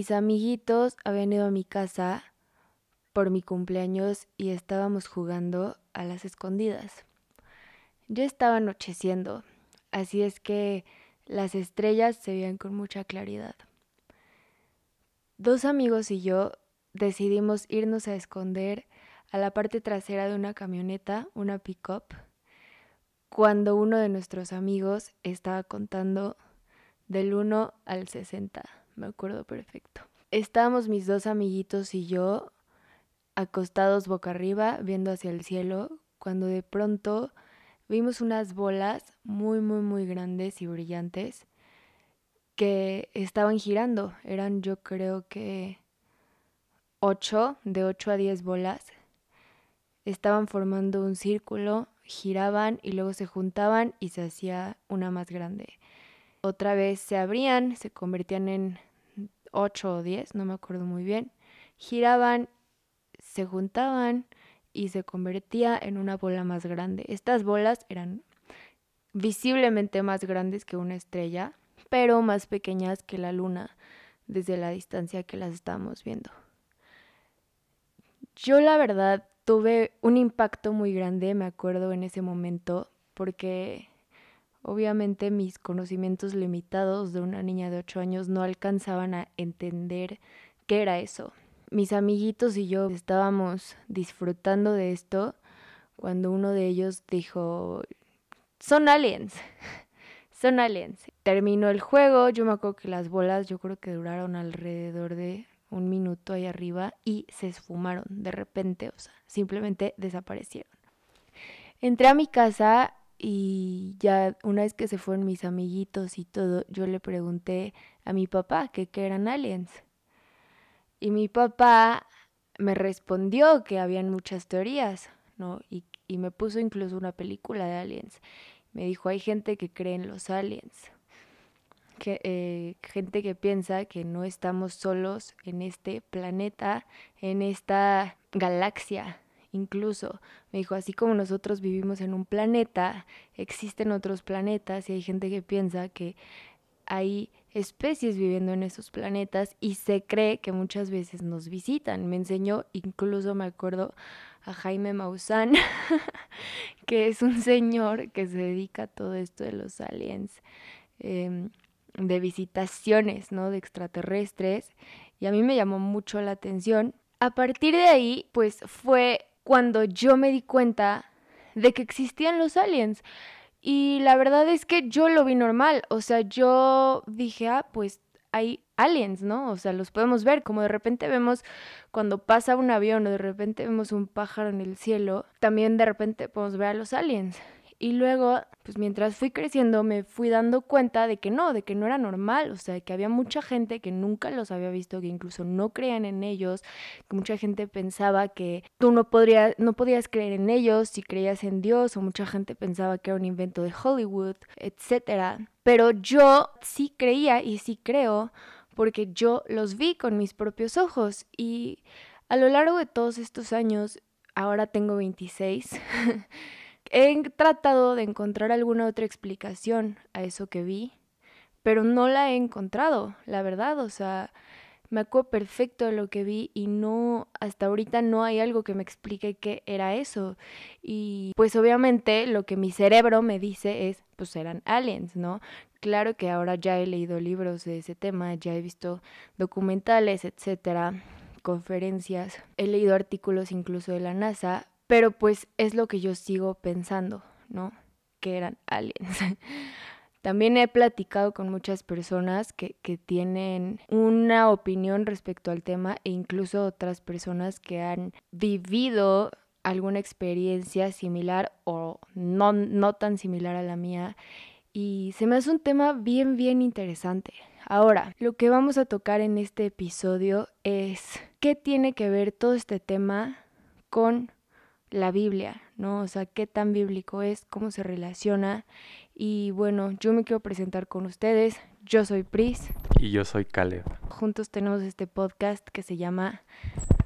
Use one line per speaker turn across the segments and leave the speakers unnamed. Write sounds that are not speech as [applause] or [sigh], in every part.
Mis amiguitos habían ido a mi casa por mi cumpleaños y estábamos jugando a las escondidas. Ya estaba anocheciendo, así es que las estrellas se veían con mucha claridad. Dos amigos y yo decidimos irnos a esconder a la parte trasera de una camioneta, una pick-up, cuando uno de nuestros amigos estaba contando del 1 al 60, me acuerdo perfecto. Estábamos mis dos amiguitos y yo acostados boca arriba, viendo hacia el cielo, cuando de pronto vimos unas bolas muy, muy, muy grandes y brillantes que estaban girando. Eran yo creo que 8, de 8 a 10 bolas. Estaban formando un círculo, giraban y luego se juntaban y se hacía una más grande. Otra vez se abrían, se convertían en 8 o 10, no me acuerdo muy bien. Giraban se juntaban y se convertía en una bola más grande. Estas bolas eran visiblemente más grandes que una estrella, pero más pequeñas que la luna desde la distancia que las estábamos viendo. Yo la verdad tuve un impacto muy grande, me acuerdo en ese momento, porque obviamente mis conocimientos limitados de una niña de 8 años no alcanzaban a entender qué era eso mis amiguitos y yo estábamos disfrutando de esto cuando uno de ellos dijo, son aliens, [laughs] son aliens. Terminó el juego, yo me acuerdo que las bolas yo creo que duraron alrededor de un minuto ahí arriba y se esfumaron de repente, o sea, simplemente desaparecieron. Entré a mi casa y ya una vez que se fueron mis amiguitos y todo, yo le pregunté a mi papá que qué eran aliens. Y mi papá me respondió que habían muchas teorías, ¿no? Y, me puso incluso una película de aliens. Me dijo, hay gente que cree en los aliens. Que, eh, gente que piensa que no estamos solos en este planeta, en esta galaxia, incluso. Me dijo, así como nosotros vivimos en un planeta, existen otros planetas y hay gente que piensa que hay especies viviendo en esos planetas y se cree que muchas veces nos visitan. Me enseñó, incluso me acuerdo, a Jaime Maussan, [laughs] que es un señor que se dedica a todo esto de los aliens, em, de visitaciones, ¿no? De extraterrestres. Y a mí me llamó mucho la atención. A partir de ahí, pues fue cuando yo me di cuenta de que existían los aliens. Y la verdad es que yo lo vi normal, o sea, yo dije, ah, pues hay aliens, ¿no? O sea, los podemos ver, como de repente vemos cuando pasa un avión o de repente vemos un pájaro en el cielo, también de repente podemos ver a los aliens. Y luego, pues mientras fui creciendo, me fui dando cuenta de que no, de que no era normal, o sea, que había mucha gente que nunca los había visto, que incluso no creían en ellos, que mucha gente pensaba que tú no, podrías, no podías creer en ellos si creías en Dios, o mucha gente pensaba que era un invento de Hollywood, etc. Pero yo sí creía y sí creo porque yo los vi con mis propios ojos y a lo largo de todos estos años, ahora tengo 26, [laughs] He tratado de encontrar alguna otra explicación a eso que vi, pero no la he encontrado, la verdad, o sea, me acuerdo perfecto de lo que vi y no, hasta ahorita no hay algo que me explique qué era eso. Y pues obviamente lo que mi cerebro me dice es, pues eran aliens, ¿no? Claro que ahora ya he leído libros de ese tema, ya he visto documentales, etcétera, conferencias, he leído artículos incluso de la NASA, pero pues es lo que yo sigo pensando, ¿no? Que eran aliens. [laughs] También he platicado con muchas personas que, que, tienen una opinión respecto al tema e incluso otras personas que han vivido alguna experiencia similar o no, no tan similar a la mía. Y se me hace un tema bien, bien interesante. Ahora, lo que vamos a tocar en este episodio es qué tiene que ver todo este tema con la Biblia, ¿no? O sea, qué tan bíblico es, cómo se relaciona. Y bueno, yo me quiero presentar con ustedes. Yo soy Pris.
Y yo soy Caleb.
Juntos tenemos este podcast que se llama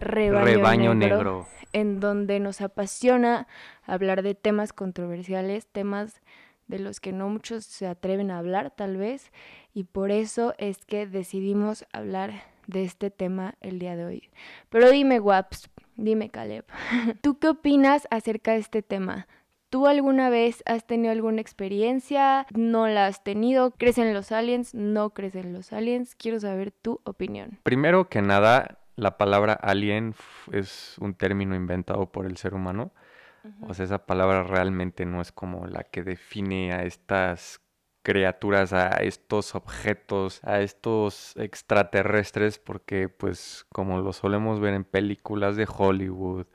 Rebaño, Negro, en donde nos apasiona hablar de temas controversiales, temas de los que no muchos se atreven a hablar tal vez, y por eso es que decidimos hablar de este tema el día de hoy. Pero dime, Waps, dime, Caleb, [laughs] ¿tú qué opinas acerca de este tema? ¿Tú alguna vez has tenido alguna experiencia? ¿No la has tenido? ¿Crees en los aliens? ¿No crees en los aliens? Quiero saber tu opinión.
Primero que nada, la palabra alien es un término inventado por el ser humano. O sea, esa palabra realmente no es como la que define a estas criaturas, a estos objetos, a estos extraterrestres, porque pues como lo solemos ver en películas de Hollywood,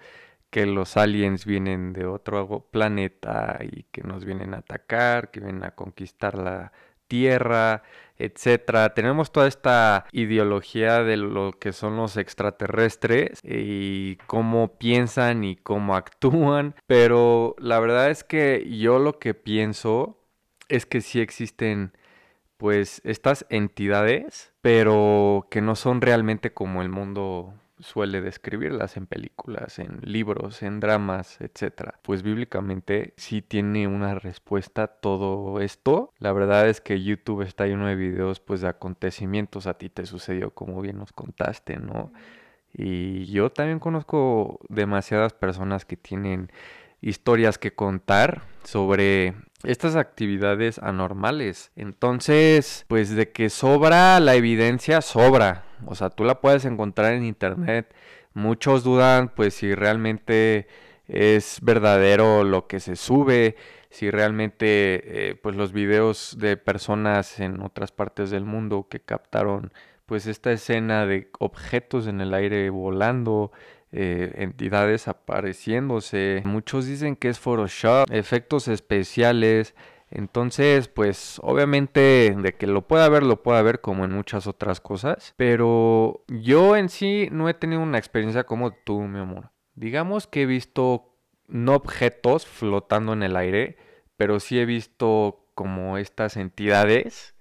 que los aliens vienen de otro planeta y que nos vienen a atacar, que vienen a conquistar la Tierra, etcétera. Tenemos toda esta ideología de lo que son los extraterrestres y cómo piensan y cómo [laughs] actúan, pero la verdad es que yo lo que pienso es que sí existen pues estas entidades, pero que no son realmente como el mundo suele describirlas en películas, en libros, en dramas, etc. Pues bíblicamente sí tiene una respuesta todo esto. La verdad es que YouTube está lleno de videos pues de acontecimientos a ti te sucedió como bien nos contaste, ¿no? Y yo también conozco demasiadas personas que tienen historias que contar sobre estas actividades anormales. Entonces, pues de que sobra la evidencia, sobra. O sea, tú la puedes encontrar en internet. Muchos dudan, pues, si realmente es verdadero lo que se sube, si realmente, eh, pues, los videos de personas en otras partes del mundo que captaron, pues, esta escena de objetos en el aire volando, eh, entidades apareciéndose. Muchos dicen que es Photoshop, efectos especiales. Entonces, pues obviamente de que lo pueda ver, lo pueda ver como en muchas otras cosas. Pero yo en sí no he tenido una experiencia como tú, mi amor. Digamos que he visto no objetos flotando en el aire, pero sí he visto como estas entidades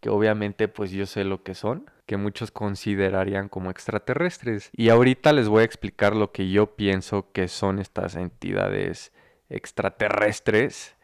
que obviamente pues yo sé lo que son que muchos considerarían como extraterrestres. Y ahorita les voy a explicar lo que yo pienso que son estas entidades extraterrestres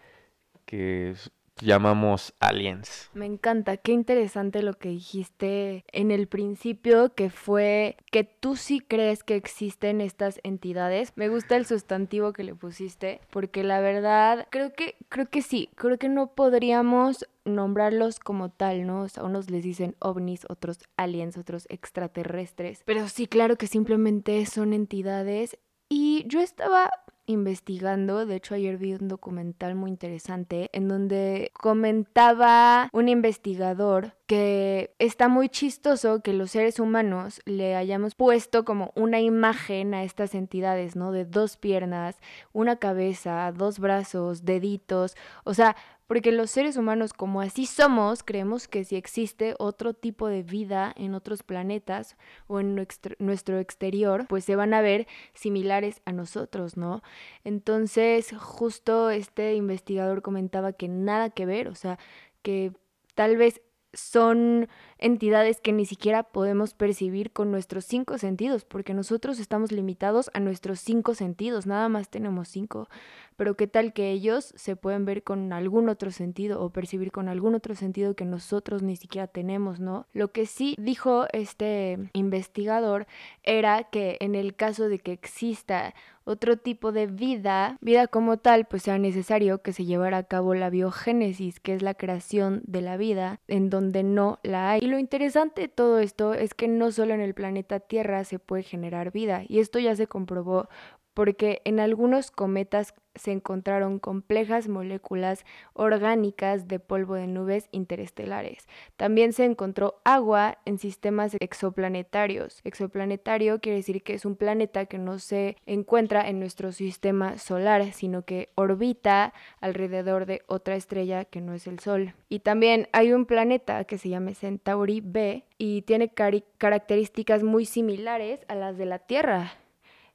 que llamamos aliens.
Me encanta, qué interesante lo que dijiste en el principio, que fue que tú sí crees que existen estas entidades. Me gusta el sustantivo que le pusiste, porque la verdad creo que creo que sí, creo que no podríamos nombrarlos como tal, ¿no? O sea, unos les dicen ovnis, otros aliens, otros extraterrestres. Pero sí, claro que simplemente son entidades. Y yo estaba investigando, de hecho ayer vi un documental muy interesante en donde comentaba un investigador que está muy chistoso que los seres humanos le hayamos puesto como una imagen a estas entidades, ¿no? De dos piernas, una cabeza, dos brazos, deditos, o sea, porque los seres humanos, como así somos, creemos que si existe otro tipo de vida en otros planetas o en nuestro exterior, pues se van a ver similares a nosotros, ¿no? Entonces, justo este investigador comentaba que nada que ver, o sea, que tal vez son entidades que ni siquiera podemos percibir con nuestros cinco sentidos, porque nosotros estamos limitados a nuestros cinco sentidos, nada más tenemos cinco, pero qué tal que ellos se pueden ver con algún otro sentido o percibir con algún otro sentido que nosotros ni siquiera tenemos, ¿no? Lo que sí dijo este investigador era que en el caso de que exista otro tipo de vida, vida como tal, pues sea necesario que se llevara a cabo la biogénesis, que es la creación de la vida, en donde no la hay. Lo interesante de todo esto es que no solo en el planeta Tierra se puede generar vida, y esto ya se comprobó porque en algunos cometas se encontraron complejas moléculas orgánicas de polvo de nubes interestelares. También se encontró agua en sistemas exoplanetarios. Exoplanetario quiere decir que es un planeta que no se encuentra en nuestro sistema solar, sino que orbita alrededor de otra estrella que no es el Sol. Y también hay un planeta que se llama Centauri B y tiene características muy similares a las de la Tierra.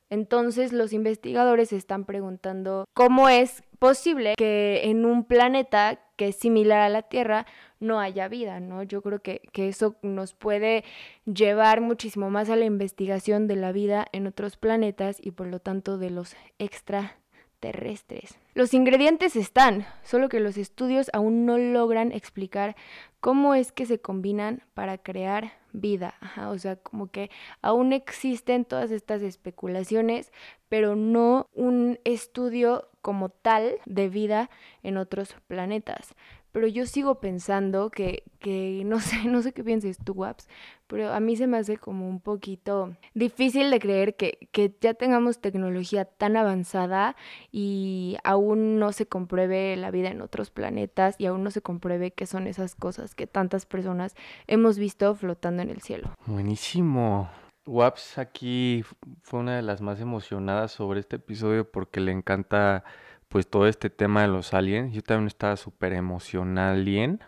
Entonces los investigadores están preguntando cómo es posible que en un planeta que es similar a la Tierra no haya vida, ¿no? Yo creo que, que, eso nos puede llevar muchísimo más a la investigación de la vida en otros planetas y por lo tanto de los extra terrestres. Los ingredientes están, solo que los estudios aún no logran explicar cómo es que se combinan para crear vida. o sea, como que aún existen todas estas especulaciones, pero no un estudio como tal de vida en otros planetas pero yo sigo pensando que, que no [laughs] sé, no sé qué pienses tú, Waps, pero a mí se me hace como un poquito difícil de creer que, que ya tengamos tecnología tan avanzada y aún no se compruebe la vida en otros planetas y aún no se compruebe qué son esas cosas que tantas personas hemos visto flotando en el cielo.
Buenísimo. Waps aquí fue una de las más emocionadas sobre este episodio porque le encanta pues todo este tema de los aliens. Yo también estaba súper emocional alien.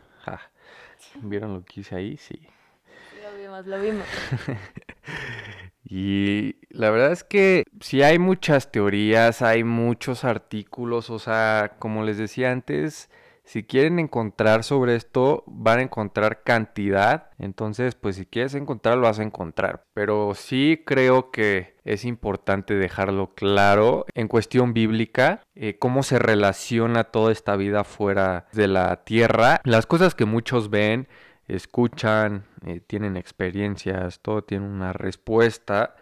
¿Vieron lo que hice ahí? Sí.
Lo vimos, lo vimos. [laughs]
y la verdad es que sí hay muchas teorías, hay muchos artículos, o sea, como les decía antes, si quieren encontrar sobre esto, van a encontrar cantidad. Entonces, pues si quieres encontrar, lo vas a encontrar. Pero sí creo que es importante dejarlo claro en cuestión bíblica, eh, cómo se relaciona toda esta vida fuera de la tierra. Las cosas que muchos ven, escuchan, eh, tienen experiencias, todo tiene una respuesta.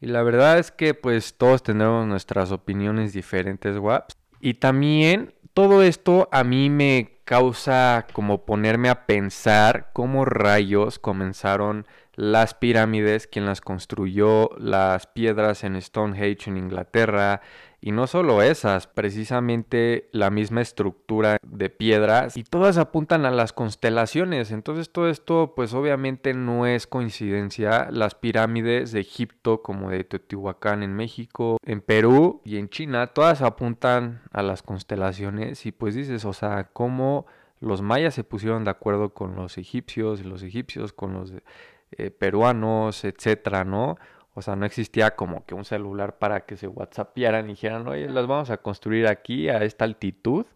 Y la verdad es que pues todos tendremos nuestras opiniones diferentes, WAPs. Y también todo esto a mí me causa como ponerme a pensar cómo rayos comenzaron las pirámides, quien las construyó, las piedras en Stonehenge en Inglaterra, y no solo esas, precisamente la misma estructura de piedras y todas apuntan a las constelaciones. Entonces todo esto pues obviamente no es coincidencia. Las pirámides de Egipto como de Teotihuacán en México, en Perú y en China, todas apuntan a las constelaciones y pues dices, o sea, cómo los mayas se pusieron de acuerdo con los egipcios y los egipcios con los eh, peruanos, etcétera, ¿no? O sea, no existía como que un celular para que se whatsappearan y dijeran, oye, las vamos a construir aquí a esta altitud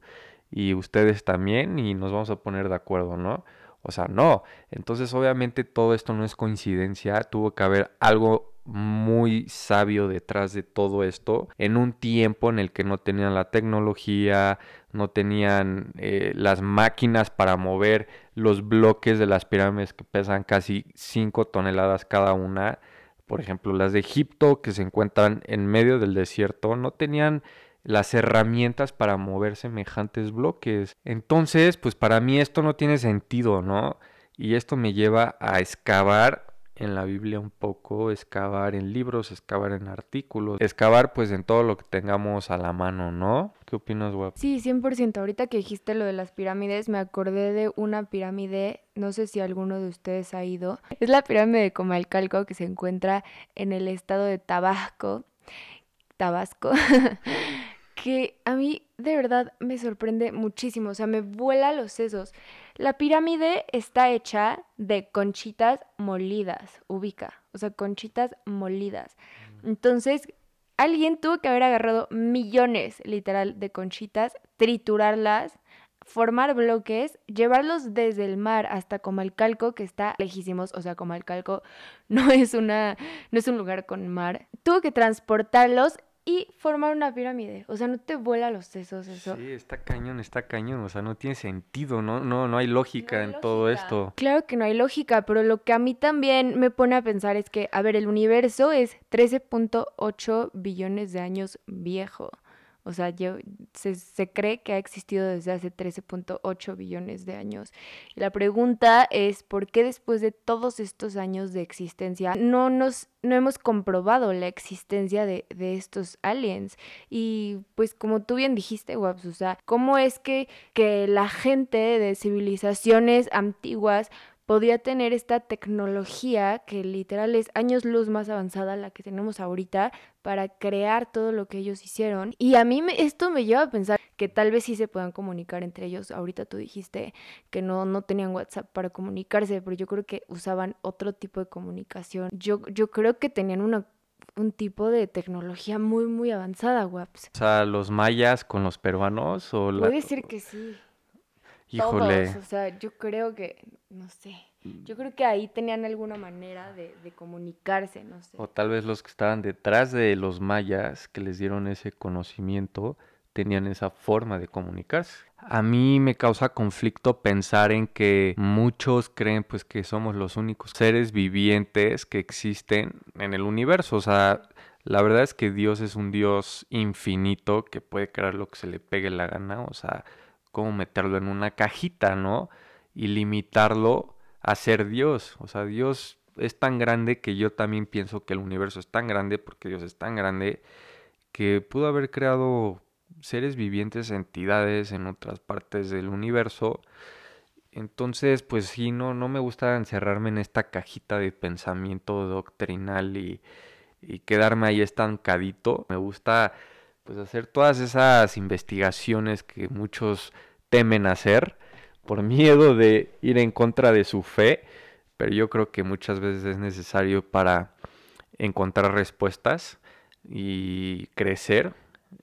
y ustedes también y nos vamos a poner de acuerdo, ¿no? O sea, no. Entonces, obviamente todo esto no es coincidencia, tuvo que haber algo muy sabio detrás de todo esto en un tiempo en el que no tenían la tecnología, no tenían eh, las máquinas para mover los bloques de las pirámides que pesan casi 5 toneladas cada una. Por ejemplo, las de Egipto que se encuentran en medio del desierto no tenían las herramientas para mover semejantes bloques. Entonces, pues para mí esto no tiene sentido, ¿no? Y esto me lleva a excavar en la Biblia un poco, excavar en libros, excavar en artículos, excavar pues en todo lo que tengamos a la mano, ¿no? ¿Qué opinas, guapo?
Sí, 100%. Ahorita que dijiste lo de las pirámides, me acordé de una pirámide, no sé si alguno de ustedes ha ido. Es la pirámide de Comalcalco que se encuentra en el estado de Tabasco. Tabasco. [laughs] que a mí de verdad me sorprende muchísimo, o sea, me vuela los sesos. La pirámide está hecha de conchitas molidas, ubica, o sea, conchitas molidas. Mm. Entonces, alguien tuvo que haber agarrado millones, literal, de conchitas, triturarlas, formar bloques, llevarlos desde el mar hasta Comalcalco, que está lejísimos, o sea, Comalcalco [laughs] no es una no es un lugar con mar. Tuvo que transportarlos y formar una pirámide. O sea, no te vuela los sesos eso.
Sí, está cañón, está cañón. O sea, no tiene sentido, ¿no? No, no hay lógica en todo esto.
Claro que no hay lógica, pero lo que a mí también me pone a pensar es que, a ver, el universo es 13.8 billones de años viejo. O sea, yo, se, cree que ha existido desde hace 13.8 billones de años. La pregunta es, ¿por qué después de todos estos años de existencia no, nos, no hemos comprobado la existencia de, de estos aliens? Y pues como tú bien dijiste, Waps, o sea, ¿cómo es que, que la gente de civilizaciones antiguas podía tener esta tecnología que literal es años luz más avanzada la que tenemos ahorita para crear todo lo que ellos hicieron. Y a mí me, esto me lleva a pensar que tal vez sí se puedan comunicar entre ellos. Ahorita tú dijiste que no, no tenían WhatsApp para comunicarse, pero yo creo que usaban otro tipo de comunicación. Yo, yo creo que tenían una un tipo de tecnología muy, muy avanzada, WAPS.
O sea, los mayas con los peruanos o
Puede decir que sí. Híjole. Todos, o sea, yo creo que, no sé, yo creo que ahí tenían alguna manera de, de, comunicarse, no sé.
O tal vez los que estaban detrás de los mayas, que les dieron ese conocimiento, tenían esa forma de comunicarse. A mí me causa conflicto pensar en que muchos creen pues que somos los únicos seres vivientes que existen en el universo. O sea, la verdad es que Dios es un Dios infinito que puede crear lo que se le pegue la gana. O sea, cómo meterlo en una cajita, ¿no? Y limitarlo a ser Dios. O sea, Dios es tan grande que yo también pienso que el universo es tan grande porque Dios es tan grande que pudo haber creado seres vivientes, entidades en otras partes del universo. Entonces, pues sí, no, no me gusta encerrarme en esta cajita de pensamiento doctrinal y, y quedarme ahí estancadito. Me gusta pues hacer todas esas investigaciones que muchos temen hacer por [laughs] miedo de ir en contra de su fe, pero yo creo que muchas veces es necesario para encontrar respuestas y crecer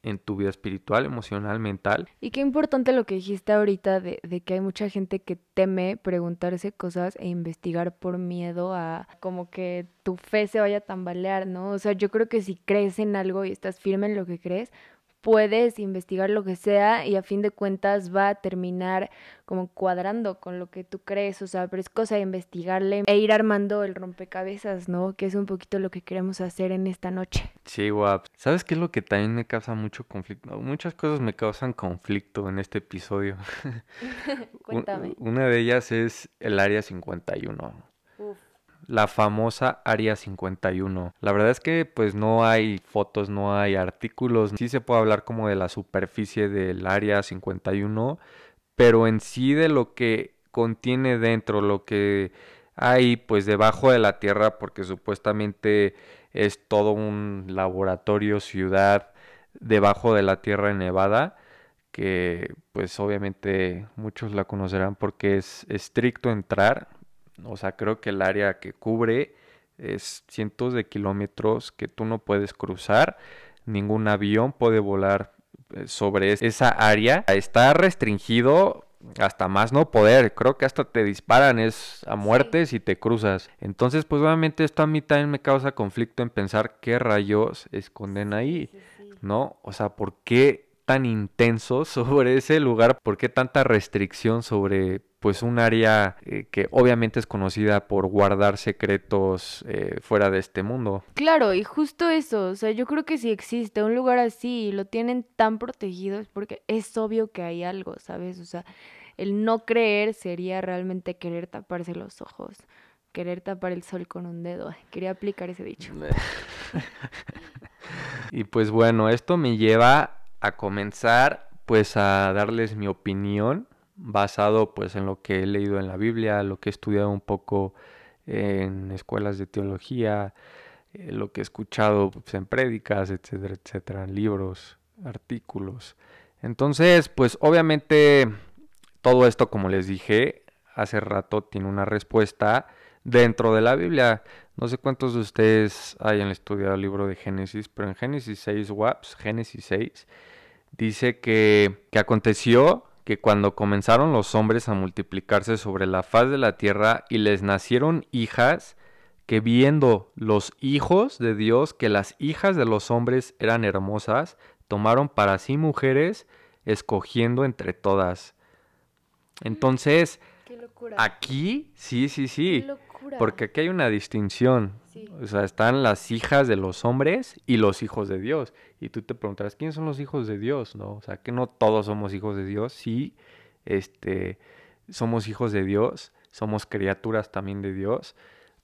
en tu vida espiritual, emocional, mental.
Y qué importante lo que dijiste ahorita de, de, que hay mucha gente que teme preguntarse cosas e investigar por miedo a como que tu fe se vaya a tambalear, ¿no? O sea, yo creo que si crees en algo y estás firme en lo que crees, puedes investigar lo que sea y a fin de cuentas va a terminar como cuadrando con lo que tú crees, o sea, pero es cosa de investigarle e ir armando el rompecabezas, ¿no? Que es un poquito lo que queremos hacer en esta noche.
Sí, guap. ¿Sabes qué es lo que también me causa mucho conflicto? Muchas cosas me causan conflicto en este episodio. [laughs] [laughs]
Cuéntame.
Una de ellas es el área 51 la famosa Área 51. La verdad es que pues no hay fotos, no hay artículos, sí se puede hablar como de la superficie del Área 51, pero en sí de lo que contiene dentro, lo que hay pues debajo de la Tierra, porque supuestamente es todo un laboratorio, ciudad debajo de la Tierra en Nevada, que pues obviamente muchos la conocerán porque es estricto entrar, o sea, creo que el área que cubre es cientos de kilómetros que tú no puedes cruzar. Ningún avión puede volar eh, sobre esa área. Está restringido hasta más no poder. Creo que hasta te disparan es a muerte si te cruzas. Entonces, pues obviamente esto a mí también me causa conflicto en pensar qué rayos esconden ahí, ¿no? O sea, ¿por qué tan intenso [laughs] sobre ese lugar? ¿Por qué tanta restricción sobre pues un área eh, que obviamente es conocida por guardar secretos eh, fuera de este mundo.
Claro, y justo eso, o sea, yo creo que si existe un lugar así y lo tienen tan protegido es porque es obvio que hay algo, ¿sabes? O sea, el no creer sería realmente querer taparse los ojos, querer tapar el sol con un dedo. Quería aplicar ese dicho. [laughs]
y pues bueno, esto me lleva a comenzar pues a darles mi opinión basado pues en lo que he leído en la Biblia, lo que he estudiado un poco en escuelas de teología, eh, lo que he escuchado pues, en prédicas, etcétera, etcétera, en libros, artículos. Entonces, pues obviamente todo esto, como les dije hace rato, tiene una respuesta dentro de la Biblia. No sé cuántos de ustedes hayan estudiado el libro de Génesis, pero en Génesis 6, WAPS, Génesis 6, dice que, que aconteció que cuando comenzaron los hombres a multiplicarse sobre la faz de la tierra y les nacieron hijas, que viendo los hijos de Dios que las hijas de los hombres eran hermosas, tomaron para sí mujeres, escogiendo entre todas. Entonces, aquí, sí, sí, sí, porque aquí hay una distinción. O sea, están las hijas de los hombres y los hijos de Dios. Y tú te preguntarás, ¿quiénes son los hijos de Dios? ¿No? O sea, que no todos somos hijos de Dios. Sí, este, somos hijos de Dios, somos criaturas también de Dios.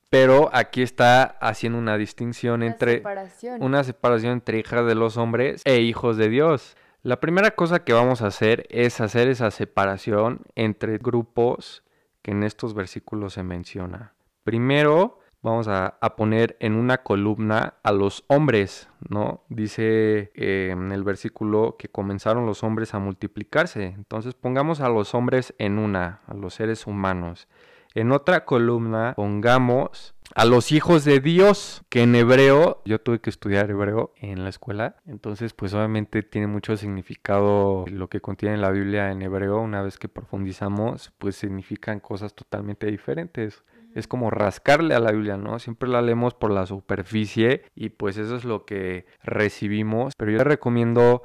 Pero aquí está haciendo una distinción entre una separación entre hijas de los hombres e hijos de Dios. La primera cosa que vamos a hacer es hacer esa separación entre grupos que en estos versículos se menciona. Primero, vamos a, poner en una columna a los hombres, ¿no? Dice eh, en el versículo que comenzaron los hombres a multiplicarse. Entonces pongamos a los hombres en una, a los seres humanos. En otra columna pongamos a los hijos de Dios, que en hebreo, yo tuve que estudiar hebreo en la escuela, entonces pues obviamente tiene mucho significado lo que contiene la Biblia en hebreo, una vez que profundizamos, pues significan cosas totalmente diferentes. Es como rascarle a la Biblia, ¿no? Siempre la leemos por la superficie y pues eso es lo que recibimos, pero yo te recomiendo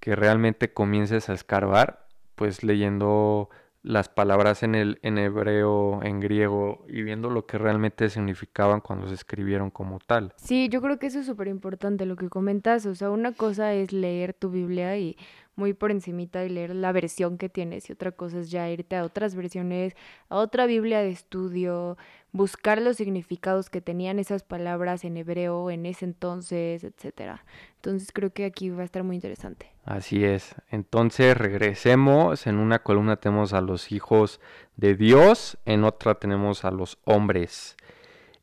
que realmente comiences a escarbar, pues leyendo las palabras en el en hebreo, en griego y viendo lo que realmente significaban cuando se escribieron como tal.
Sí, yo creo que eso es súper importante lo que comentas, o sea, una cosa es leer tu Biblia y muy por encimita y leer la versión que tienes y otra cosa es ya irte a otras versiones, a otra Biblia de estudio, buscar los significados que tenían esas palabras en hebreo en ese entonces, etcétera. Entonces creo que aquí va a estar muy interesante.
Así es. Entonces regresemos. En una columna tenemos a los hijos de Dios, en otra tenemos a los hombres.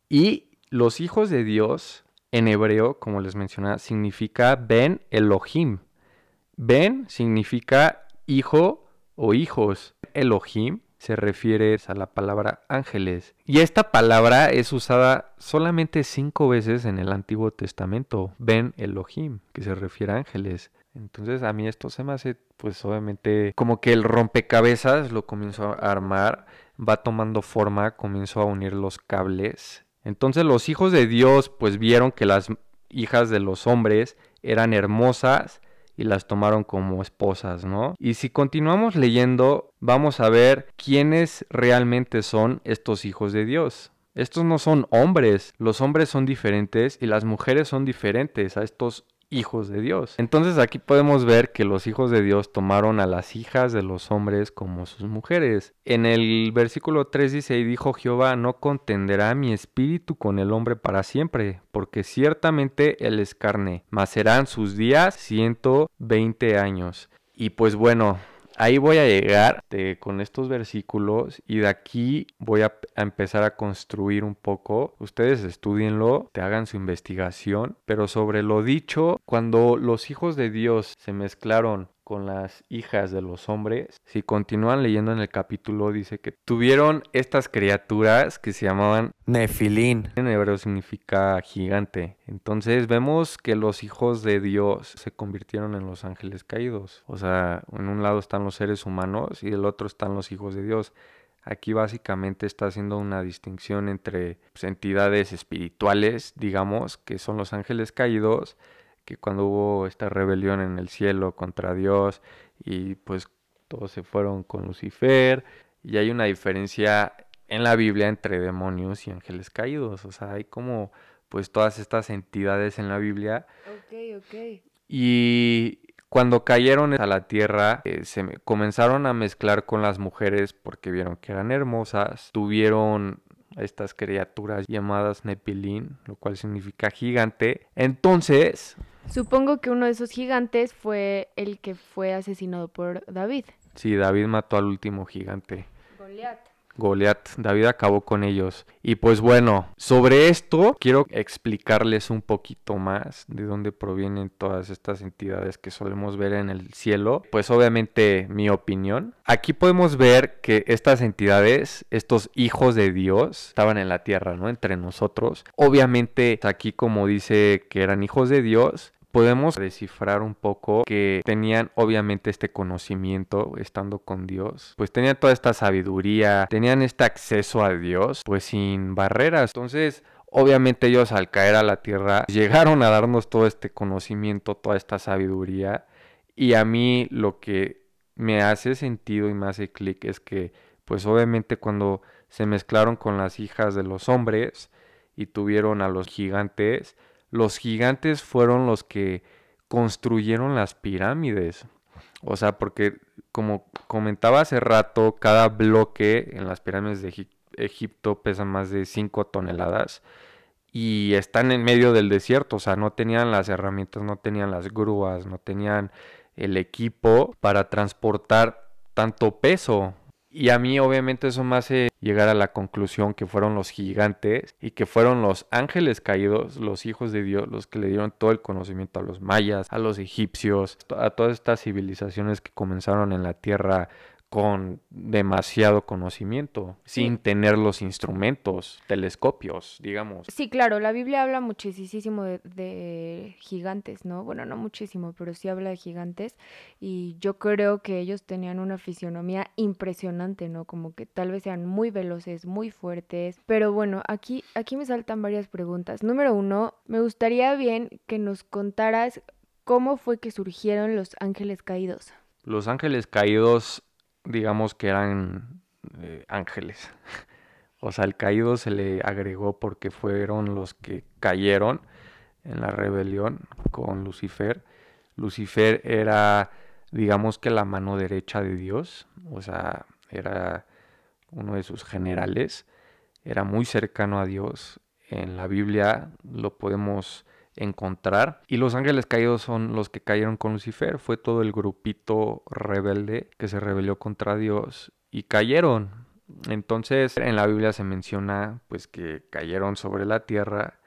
Y los hijos de Dios en hebreo, como les mencionaba, significa Ben Elohim. Ben significa hijo o hijos. Elohim se refiere a la palabra ángeles. Y esta palabra es usada solamente cinco veces en el Antiguo Testamento. Ben Elohim, que se refiere a ángeles. Entonces a mí esto se me hace, pues obviamente, como que el rompecabezas lo comienzo a armar, va tomando forma, comienzo a unir los cables. Entonces los hijos de Dios, pues vieron que las hijas de los hombres eran hermosas y las tomaron como esposas, ¿no? Y si continuamos leyendo, vamos a ver quiénes realmente son estos hijos de Dios. Estos no son hombres, los hombres son diferentes y las mujeres son diferentes a estos hijos de Dios. Entonces aquí podemos ver que los hijos de Dios tomaron a las hijas de los hombres como sus mujeres. En el versículo 3 dice, y dijo Jehová, no contenderá mi espíritu con el hombre para siempre, porque ciertamente él es carne, mas serán sus días ciento veinte años. Y pues bueno, ahí voy a llegar con estos versículos y de aquí voy a, a, empezar a construir un poco. Ustedes estudienlo, te hagan su investigación, pero sobre lo dicho, cuando los hijos de Dios se mezclaron con las hijas de los hombres. Si continúan leyendo en el capítulo, dice que tuvieron estas criaturas que se llamaban Nefilín. En hebreo significa gigante. Entonces vemos que los hijos de Dios se convirtieron en los ángeles caídos. O sea, en un lado están los seres humanos y del otro están los hijos de Dios. Aquí básicamente está haciendo una distinción entre pues, entidades espirituales, digamos, que son los ángeles caídos, que cuando hubo esta rebelión en el cielo contra Dios y pues todos se fueron con Lucifer y hay una diferencia en la Biblia entre demonios y ángeles caídos, o sea, hay como pues todas estas entidades en la Biblia.
Ok, ok.
Y cuando cayeron a la tierra, eh, se comenzaron a mezclar con las mujeres porque vieron que eran hermosas, tuvieron estas criaturas llamadas Nepilín, lo cual significa gigante. Entonces,
Supongo que uno de esos gigantes fue el que fue asesinado por David.
Sí, David mató al último gigante.
Goliat.
Goliat, David acabó con ellos. Y pues bueno, sobre esto quiero explicarles un poquito más de dónde provienen todas estas entidades que solemos ver en el cielo. Pues obviamente mi opinión. Aquí podemos ver que estas entidades, estos hijos de Dios, estaban en la tierra, ¿no? Entre nosotros. Obviamente aquí como dice que eran hijos de Dios, podemos descifrar un poco que tenían obviamente este conocimiento estando con Dios, pues tenían toda esta sabiduría, tenían este acceso a Dios, pues sin barreras. Entonces, obviamente ellos al caer a la tierra llegaron a darnos todo este conocimiento, toda esta sabiduría y a mí lo que me hace sentido y me hace clic es que pues obviamente cuando se mezclaron con las hijas de los hombres y tuvieron a los gigantes, los gigantes fueron los que construyeron las pirámides. O sea, porque como comentaba hace rato, cada bloque en las pirámides de Egipto pesa más de 5 toneladas y están en medio del desierto, o sea, no tenían las herramientas, no tenían las grúas, no tenían el equipo para transportar tanto peso. Y a mí obviamente eso me hace llegar a la conclusión que fueron los gigantes y que fueron los ángeles caídos, los hijos de Dios, los que le dieron todo el conocimiento a los mayas, a los egipcios, a todas estas civilizaciones que comenzaron en la tierra con demasiado conocimiento, sin tener los instrumentos, telescopios, digamos.
Sí, claro, la Biblia habla muchísimo de, gigantes, ¿no? Bueno, no muchísimo, pero sí habla de gigantes y yo creo que ellos tenían una fisionomía impresionante, ¿no? Como que tal vez sean muy veloces, muy fuertes, pero bueno, aquí, aquí me saltan varias preguntas. Número uno, me gustaría bien que nos contaras cómo fue que surgieron los ángeles caídos.
Los ángeles caídos digamos que eran eh, ángeles. O sea, el caído se le agregó porque fueron los que cayeron en la rebelión con Lucifer. Lucifer era, digamos que la mano derecha de Dios, o sea, era uno de sus generales, era muy cercano a Dios. En la Biblia lo podemos encontrar. Y los ángeles caídos son los que cayeron con Lucifer. Fue todo el grupito rebelde que se rebeló contra Dios y cayeron. Entonces en la Biblia se menciona pues que cayeron sobre la tierra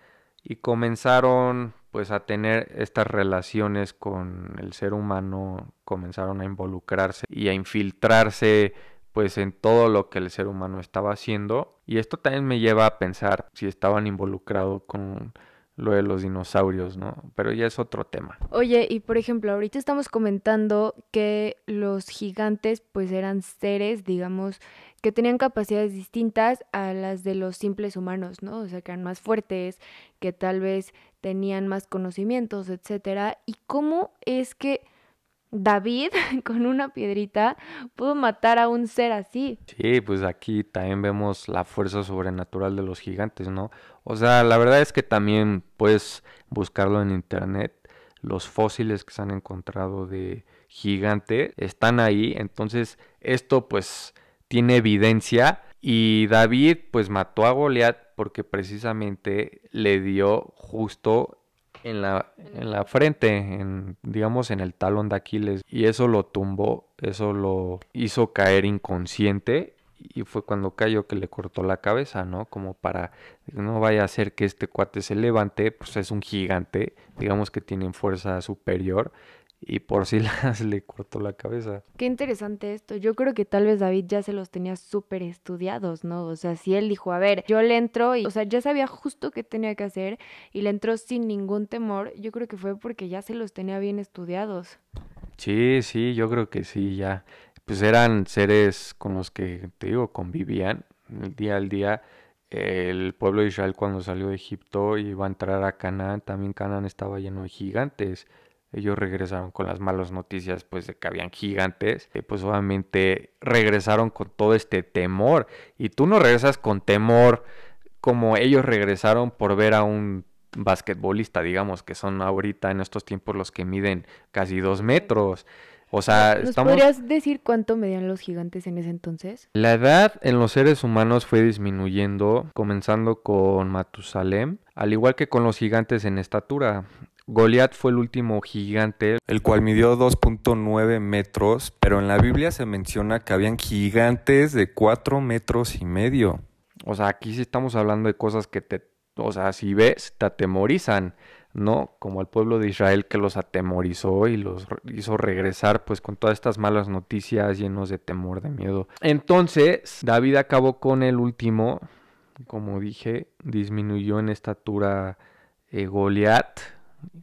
y comenzaron pues a tener estas relaciones con el ser humano, comenzaron a involucrarse y a infiltrarse pues en todo lo que el ser humano estaba haciendo y esto también me lleva a pensar si estaban involucrados con lo de los dinosaurios, ¿no? Pero ya es otro tema.
Oye, y por ejemplo, ahorita estamos comentando que los gigantes pues eran seres, digamos, que tenían capacidades distintas a las de los simples humanos, ¿no? O sea, que eran más fuertes, que tal vez tenían más conocimientos, etcétera. ¿Y cómo es que David [laughs] con una piedrita pudo matar a un ser así.
Sí, pues aquí también vemos la fuerza sobrenatural de los gigantes, ¿no? O sea, la verdad es que también puedes buscarlo en internet. Los fósiles que se han encontrado de gigante están ahí, entonces esto pues tiene evidencia y David pues mató a Goliat porque precisamente le dio justo en la, en la frente, en, digamos en el talón de Aquiles, y eso lo tumbó, eso lo hizo caer inconsciente y fue cuando cayó que le cortó la cabeza, ¿no? Como para no vaya a ser que este cuate se levante, pues es un gigante, digamos que tiene fuerza superior y por si [laughs] las le cortó la cabeza.
Qué interesante esto. Yo creo que tal vez David ya se los tenía súper estudiados, ¿no? O sea, si él dijo, a ver, yo le entro y, o sea, ya sabía justo qué tenía que hacer y le entró sin ningún temor, yo creo que fue porque ya se los tenía bien estudiados.
Sí, sí, yo creo que sí, ya. Pues eran seres con los que, te digo, convivían el día al día. El pueblo de Israel cuando salió de Egipto iba a entrar a Canaán, también Canaán estaba lleno de gigantes ellos regresaron con las malas noticias pues de que habían gigantes, y pues obviamente regresaron con todo este temor y tú no regresas con temor como ellos regresaron por ver a un basquetbolista, digamos, que son ahorita en estos tiempos los que miden casi dos metros. O sea,
¿Nos podrías decir cuánto medían los gigantes en ese entonces?
La edad en los seres humanos fue disminuyendo, comenzando con Matusalem, al igual que con los gigantes en estatura. Goliat fue el último gigante, el cual midió 2.9 metros, pero en la Biblia se menciona que habían gigantes de 4 metros y medio. O sea, aquí sí estamos hablando de cosas que te, o sea, si ves, te atemorizan, ¿no? Como al pueblo de Israel que los atemorizó y los hizo regresar pues con todas estas malas noticias llenos de temor, de miedo. Entonces, David acabó con el último, como dije, disminuyó en estatura eh, Goliat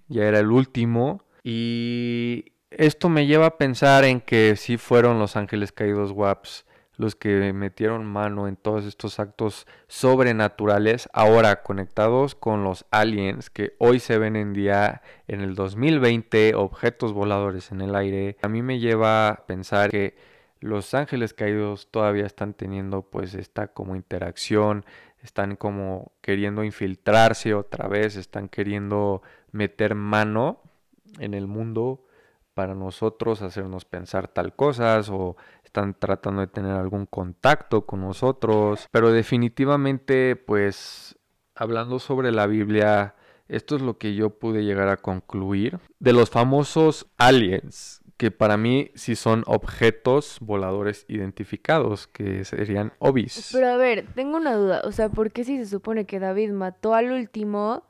ya era el último. Y esto me lleva a pensar en que sí fueron los ángeles caídos WAPs los que metieron mano en todos estos actos sobrenaturales, ahora conectados con los aliens que hoy se ven en día en el 2020, objetos voladores en el aire. A mí me lleva a pensar que los ángeles caídos todavía están teniendo pues esta como interacción, están como queriendo infiltrarse otra vez, están queriendo meter mano en el mundo para nosotros, hacernos pensar tal cosas o están tratando de tener algún contacto con nosotros. Pero definitivamente, pues, hablando sobre la Biblia, esto es lo que yo pude llegar a concluir de los famosos aliens que para mí sí son objetos voladores identificados, que serían obis.
Pero a ver, tengo una duda, o sea, ¿por qué si se supone que David mató al último,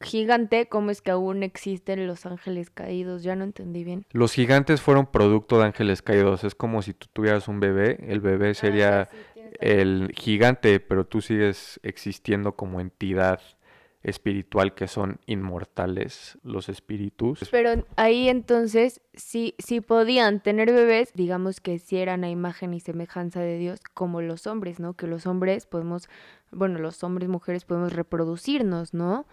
gigante, ¿cómo es que aún existen los ángeles caídos? Ya no entendí bien.
Los gigantes fueron producto de ángeles caídos. Es como si tú tuvieras un bebé, el bebé sería
Ah, sí, tienes
el gigante, pero tú sigues existiendo como entidad espiritual que son inmortales los espíritus.
Pero ahí entonces, si, si podían tener bebés, digamos que si eran a imagen y semejanza de Dios, como los hombres, ¿no? Que los hombres podemos, bueno, los hombres, mujeres podemos reproducirnos, ¿no?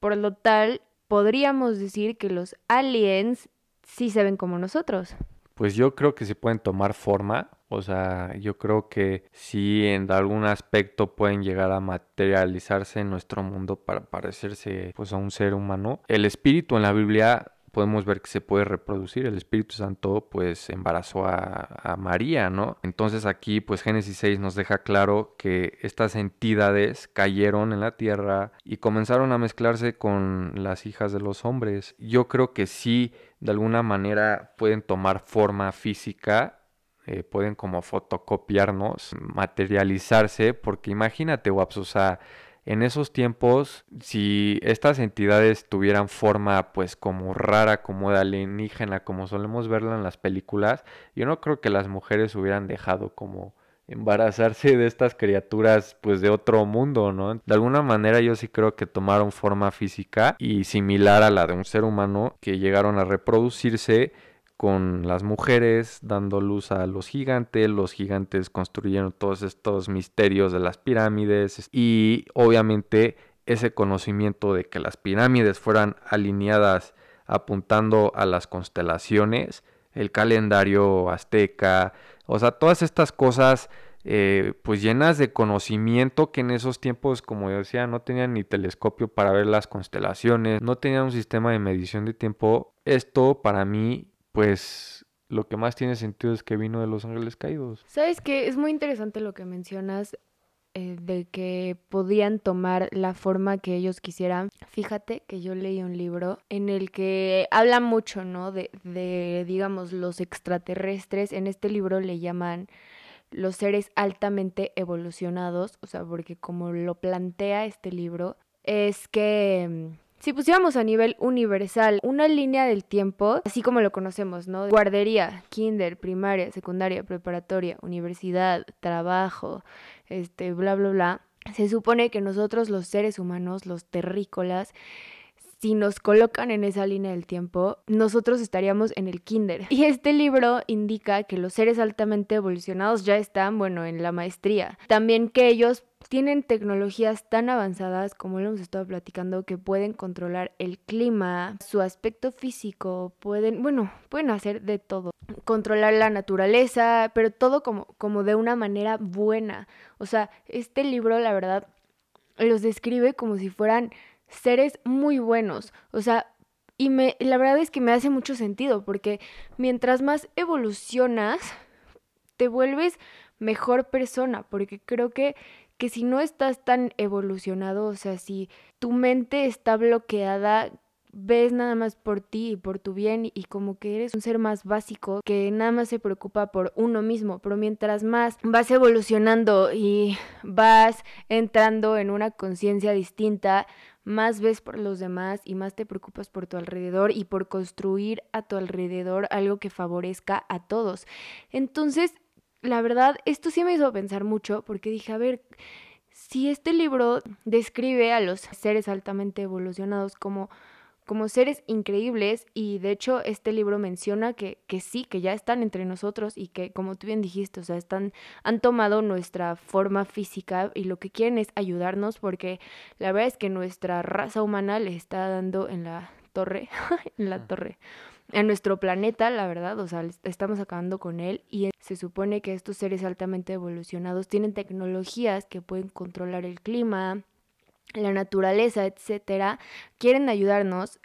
Por lo tal, podríamos decir que los aliens sí se ven como nosotros.
Pues yo creo que se pueden tomar forma, o sea, yo creo que sí en algún aspecto pueden llegar a materializarse en nuestro mundo para parecerse pues a un ser humano. El espíritu en la Biblia podemos ver que se puede reproducir, el Espíritu Santo pues embarazó a, María, ¿no? Entonces aquí pues Génesis 6 nos deja claro que estas entidades cayeron en la tierra y comenzaron a mezclarse con las hijas de los hombres. Yo creo que sí de alguna manera pueden tomar forma física, eh, pueden como fotocopiarnos, materializarse, porque imagínate, Waps, o sea, en esos tiempos, si estas entidades tuvieran forma pues como rara, como de alienígena, como solemos verla en las películas, yo no creo que las mujeres hubieran dejado como embarazarse de estas criaturas pues de otro mundo, ¿no? De alguna manera yo sí creo que tomaron forma física y similar a la de un ser humano que llegaron a reproducirse con las mujeres dando luz a los gigantes, los gigantes construyeron todos estos misterios de las pirámides y obviamente ese conocimiento de que las pirámides fueran alineadas apuntando a las constelaciones, el calendario azteca, o sea, todas estas cosas eh, pues llenas de conocimiento que en esos tiempos, como yo decía, no tenían ni telescopio para ver las constelaciones, no tenían un sistema de medición de tiempo. Esto para mí pues lo que más tiene sentido es que vino de los ángeles caídos.
¿Sabes qué? Es muy interesante lo que mencionas eh, de que podían tomar la forma que ellos quisieran. Fíjate que yo leí un libro en el que habla mucho, ¿no? De, de, digamos, los extraterrestres. En este libro le llaman los seres altamente evolucionados, o sea, porque como lo plantea este libro, es que... Si pusiéramos a nivel universal una línea del tiempo, así como lo conocemos, ¿no? Guardería, kinder, primaria, secundaria, preparatoria, universidad, trabajo, este, bla, bla, bla. Se supone que nosotros los seres humanos, los terrícolas, si nos colocan en esa línea del tiempo, nosotros estaríamos en el kinder. Y este libro indica que los seres altamente evolucionados ya están, bueno, en la maestría. También que ellos tienen tecnologías tan avanzadas, como lo hemos estado platicando, que pueden controlar el clima, su aspecto físico, pueden, bueno, pueden hacer de todo. Controlar la naturaleza, pero todo como, como de una manera buena. O sea, este libro, la verdad, los describe como si fueran seres muy buenos. O sea, y me, la verdad es que me hace mucho sentido, porque mientras más evolucionas, te vuelves mejor persona, porque creo que que si no estás tan evolucionado, o sea, si tu mente está bloqueada, ves nada más por ti y por tu bien y como que eres un ser más básico que nada más se preocupa por uno mismo, pero mientras más vas evolucionando y vas entrando en una conciencia distinta, más ves por los demás y más te preocupas por tu alrededor y por construir a tu alrededor algo que favorezca a todos. Entonces, la verdad, esto sí me hizo pensar mucho porque dije, a ver, si este libro describe a los seres altamente evolucionados como, como seres increíbles y de hecho este libro menciona que, que sí, que ya están entre nosotros y que como tú bien dijiste, o sea, están, han tomado nuestra forma física y lo que quieren es ayudarnos porque la verdad es que nuestra raza humana le está dando en la torre, [laughs] en la torre a nuestro planeta, la verdad, o sea, estamos acabando con él y se supone que estos seres altamente evolucionados tienen tecnologías que pueden controlar el clima, la naturaleza, etcétera, quieren ayudarnos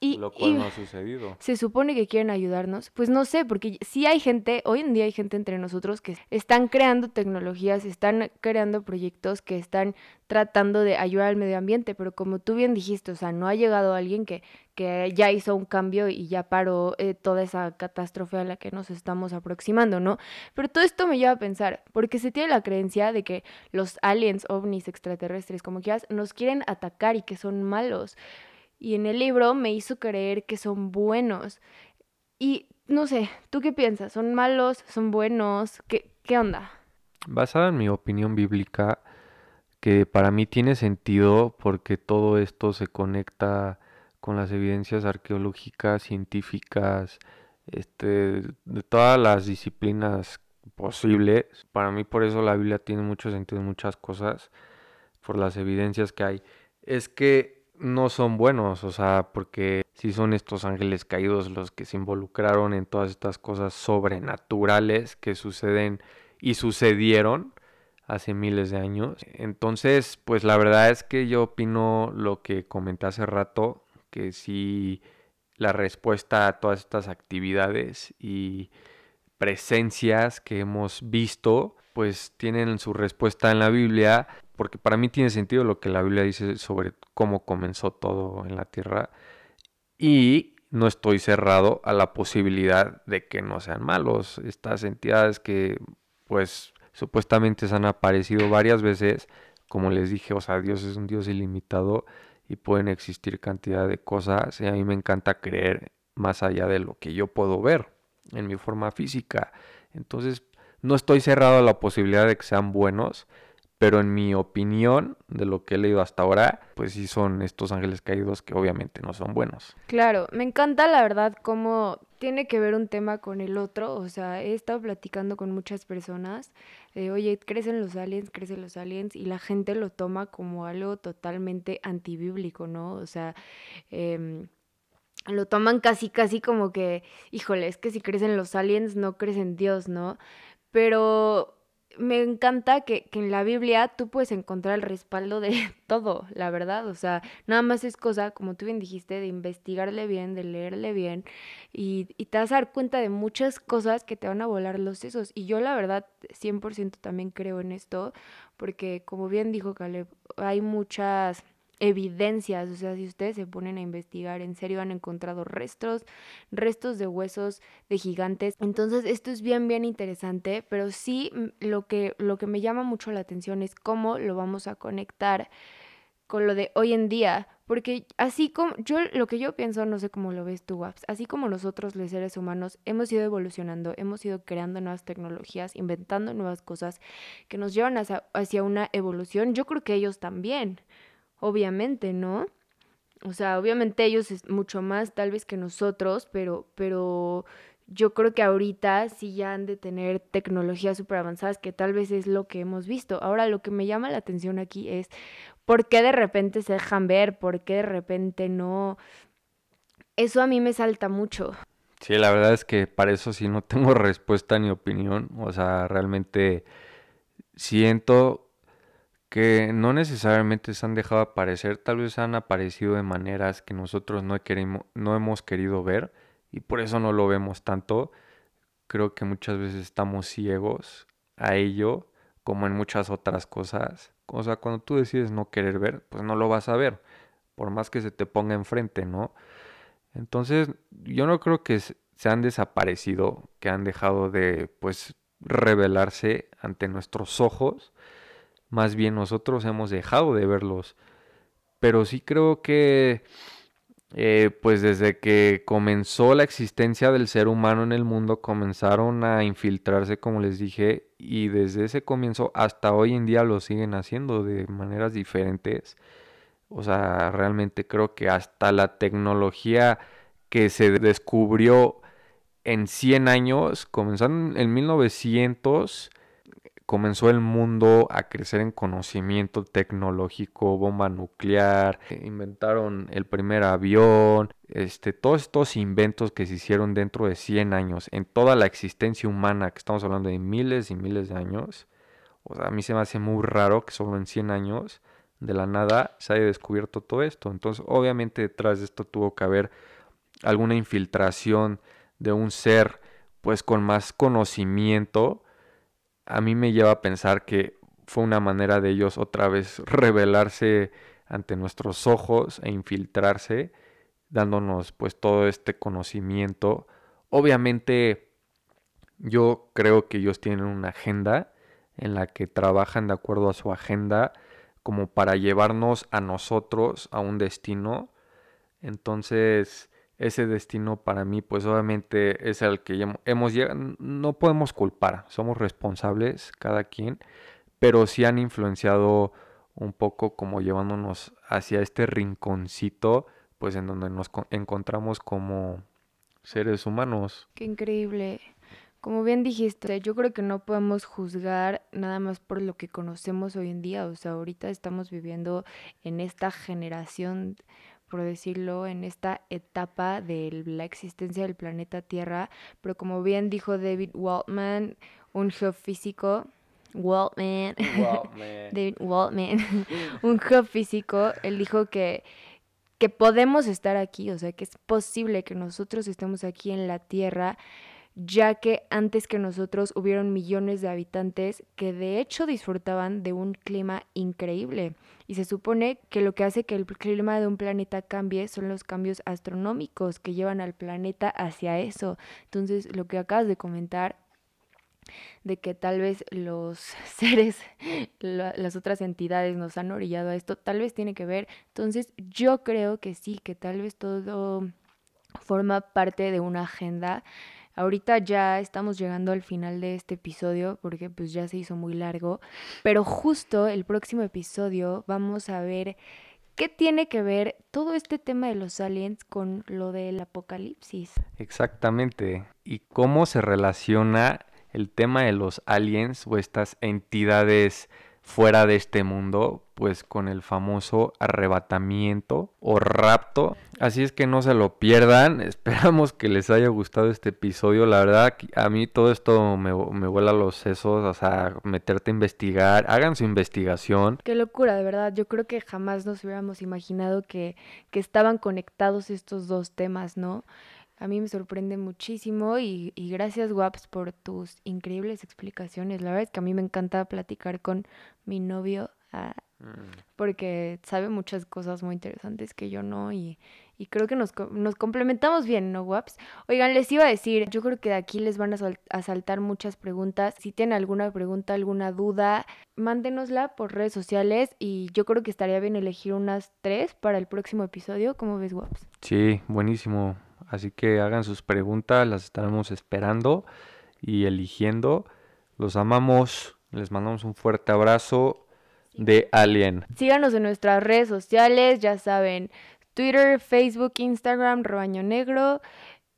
Y,
Lo cual
y
no ha sucedido.
se supone que quieren ayudarnos. Pues no sé, porque sí hay gente, hoy en día hay gente entre nosotros que están creando tecnologías, están creando proyectos que están tratando de ayudar al medio ambiente, pero como tú bien dijiste, o sea, no ha llegado alguien que, que ya hizo un cambio y ya paró eh, toda esa catástrofe a la que nos estamos aproximando, ¿no? Pero todo esto me lleva a pensar, porque se tiene la creencia de que los aliens, ovnis, extraterrestres, como quieras, nos quieren atacar y que son malos. Y en el libro me hizo creer que son buenos. Y no sé, ¿tú qué piensas? ¿Son malos? ¿Son buenos? ¿Qué, qué onda?
Basada en mi opinión bíblica, que para mí tiene sentido porque todo esto se conecta con las evidencias arqueológicas, científicas, este, de todas las disciplinas posibles. Para mí por eso la Biblia tiene mucho sentido en muchas cosas, por las evidencias que hay. Es que no son buenos, o sea, porque si son estos ángeles caídos los que se involucraron en todas estas cosas sobrenaturales que suceden y sucedieron hace miles de años. Entonces, pues la verdad es que yo opino lo que comenté hace rato, que si la respuesta a todas estas actividades y presencias que hemos visto, pues tienen su respuesta en la Biblia, porque para mí tiene sentido lo que la Biblia dice sobre cómo comenzó todo en la tierra y no estoy cerrado a la posibilidad de que no sean malos. Estas entidades que pues supuestamente se han aparecido varias veces, como les dije, o sea, Dios es un Dios ilimitado y pueden existir cantidad de cosas y a mí me encanta creer más allá de lo que yo puedo ver en mi forma física. Entonces, no estoy cerrado a la posibilidad de que sean buenos, pero en mi opinión, de lo que he leído hasta ahora, pues sí son estos ángeles caídos que obviamente no son buenos.
Claro, me encanta la verdad cómo tiene que ver un tema con el otro. O sea, he estado platicando con muchas personas, de, oye, crecen los aliens, crecen los aliens, y la gente lo toma como algo totalmente antibíblico, ¿no? O sea, em, lo toman casi, casi como que, híjole, es que si crecen los aliens, no crecen Dios, ¿no? Pero me encanta que, que, en la Biblia tú puedes encontrar el respaldo de [laughs] todo, la verdad. O sea, nada más es cosa, como tú bien dijiste, de investigarle bien, de leerle bien y, y te vas a dar cuenta de muchas cosas que te van a volar los sesos. Y yo la verdad 100% también creo en esto, porque como bien dijo Caleb, hay muchas evidencias, o sea, si ustedes se ponen a investigar, en serio han encontrado restos, restos de huesos de gigantes. Entonces, esto es bien bien interesante, pero sí lo que lo que me llama mucho la atención es cómo lo vamos a conectar con lo de hoy en día, porque así como yo lo que yo pienso, no sé cómo lo ves tú, Waps, así como nosotros los seres humanos hemos ido evolucionando, hemos ido creando nuevas tecnologías, inventando nuevas cosas que nos llevan hacia, hacia una evolución, yo creo que ellos también obviamente, ¿no? O sea, obviamente ellos es mucho más tal vez que nosotros, pero, pero yo creo que ahorita sí ya han de tener tecnologías súper avanzadas, que tal vez es lo que hemos visto. Ahora, lo que me llama la atención aquí es por qué de repente se dejan ver, por qué de repente no. Eso a mí me salta mucho.
Sí, la verdad es que para eso sí no tengo [laughs] respuesta ni opinión. O sea, realmente siento que no necesariamente se han dejado aparecer, tal vez han aparecido de maneras que nosotros no, no hemos querido ver y por eso no lo vemos tanto. Creo que muchas veces estamos ciegos a ello, como en muchas otras cosas. O sea, cuando tú decides no querer ver, pues no lo vas a ver, por más que se te ponga enfrente, ¿no? Entonces, yo no creo que se han desaparecido, que han dejado de, pues, revelarse ante nuestros ojos más bien nosotros hemos dejado de verlos. Pero sí creo que, eh, pues desde que comenzó la existencia del ser humano en el mundo, comenzaron a infiltrarse, como les dije, y desde ese comienzo hasta hoy en día lo siguen haciendo de maneras diferentes. O sea, realmente creo que hasta la tecnología que se descubrió en 100 años, comenzaron en 1900 comenzó el mundo a crecer en conocimiento tecnológico, bomba nuclear, inventaron el primer avión, este, todos estos inventos que se hicieron dentro de 100 años, en toda la existencia humana, que estamos hablando de miles y miles de años, o sea, a mí se me hace muy raro que solo en 100 años de la nada se haya descubierto todo esto. Entonces, obviamente detrás de esto tuvo que haber alguna infiltración de un ser pues con más conocimiento, a mí me lleva a pensar que fue una manera de ellos otra vez revelarse ante nuestros ojos e infiltrarse, dándonos pues todo este conocimiento. Obviamente yo creo que ellos tienen una agenda en la que trabajan de acuerdo a su agenda como para llevarnos a nosotros a un destino. Entonces, ese destino para mí, pues obviamente es el que hemos llegado, no podemos culpar, somos responsables cada quien, pero sí han influenciado un poco como llevándonos hacia este rinconcito, pues en donde nos encontramos como seres humanos.
Qué increíble. Como bien dijiste, yo creo que no podemos juzgar nada más por lo que conocemos hoy en día. O sea, ahorita estamos viviendo en esta generación, por decirlo, en esta etapa de la existencia del planeta Tierra. Pero como bien dijo David Waltman, un geofísico, Waltman, [laughs] David Waltman, [laughs] un geofísico, él dijo que que podemos estar aquí, o sea, que es posible que nosotros estemos aquí en la Tierra ya que antes que nosotros hubieron millones de habitantes que de hecho disfrutaban de un clima increíble. Y se supone que lo que hace que el clima de un planeta cambie son los cambios astronómicos que llevan al planeta hacia eso. Entonces, lo que acabas de comentar de que tal vez los [laughs] seres, las otras entidades nos han orillado a esto, tal vez tiene que ver. Entonces, yo creo que sí, que tal vez todo forma parte de una agenda Ahorita ya estamos llegando al final de este episodio porque pues ya se hizo muy largo, pero justo el próximo episodio vamos a ver qué tiene que ver todo este tema de los aliens con lo del apocalipsis.
Exactamente, y cómo se relaciona el tema de los aliens o estas entidades fuera de este mundo, pues con el famoso arrebatamiento o rapto. Así es que no se lo pierdan. [laughs] Esperamos que les haya gustado este episodio. La verdad, a mí todo esto me, me vuela los sesos. O sea, meterte a investigar. Hagan su investigación.
Qué locura, de verdad. Yo creo que jamás nos hubiéramos imaginado que, que estaban conectados estos dos temas, ¿no? A mí me sorprende muchísimo y, gracias, Waps, por tus increíbles explicaciones. La verdad es que a mí me encanta platicar con mi novio ah, mm. porque sabe muchas cosas muy interesantes que yo no y, creo que nos, nos, complementamos bien, ¿no, Waps? Oigan, les iba a decir, yo creo que de aquí les van a, a saltar muchas preguntas. Si tienen alguna pregunta, alguna duda, mándenosla por redes sociales y yo creo que estaría bien elegir unas tres para el próximo episodio. ¿Cómo ves, Waps?
Sí, buenísimo. Así que hagan sus preguntas, las estaremos esperando y eligiendo. Los amamos, les mandamos un fuerte abrazo de Alien.
Síganos en nuestras redes sociales, ya saben, Twitter, Facebook, Instagram, Rebaño Negro.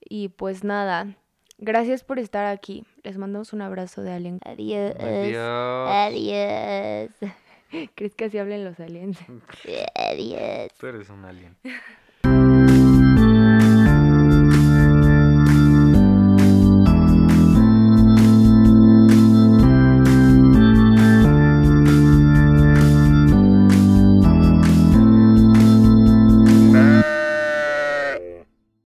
Y pues nada, gracias por estar aquí. Les mandamos un abrazo de Alien. Adiós. Adiós. Adiós. [laughs] ¿Crees que así hablen los aliens? [laughs]
Adiós. Tú eres un alien. [laughs]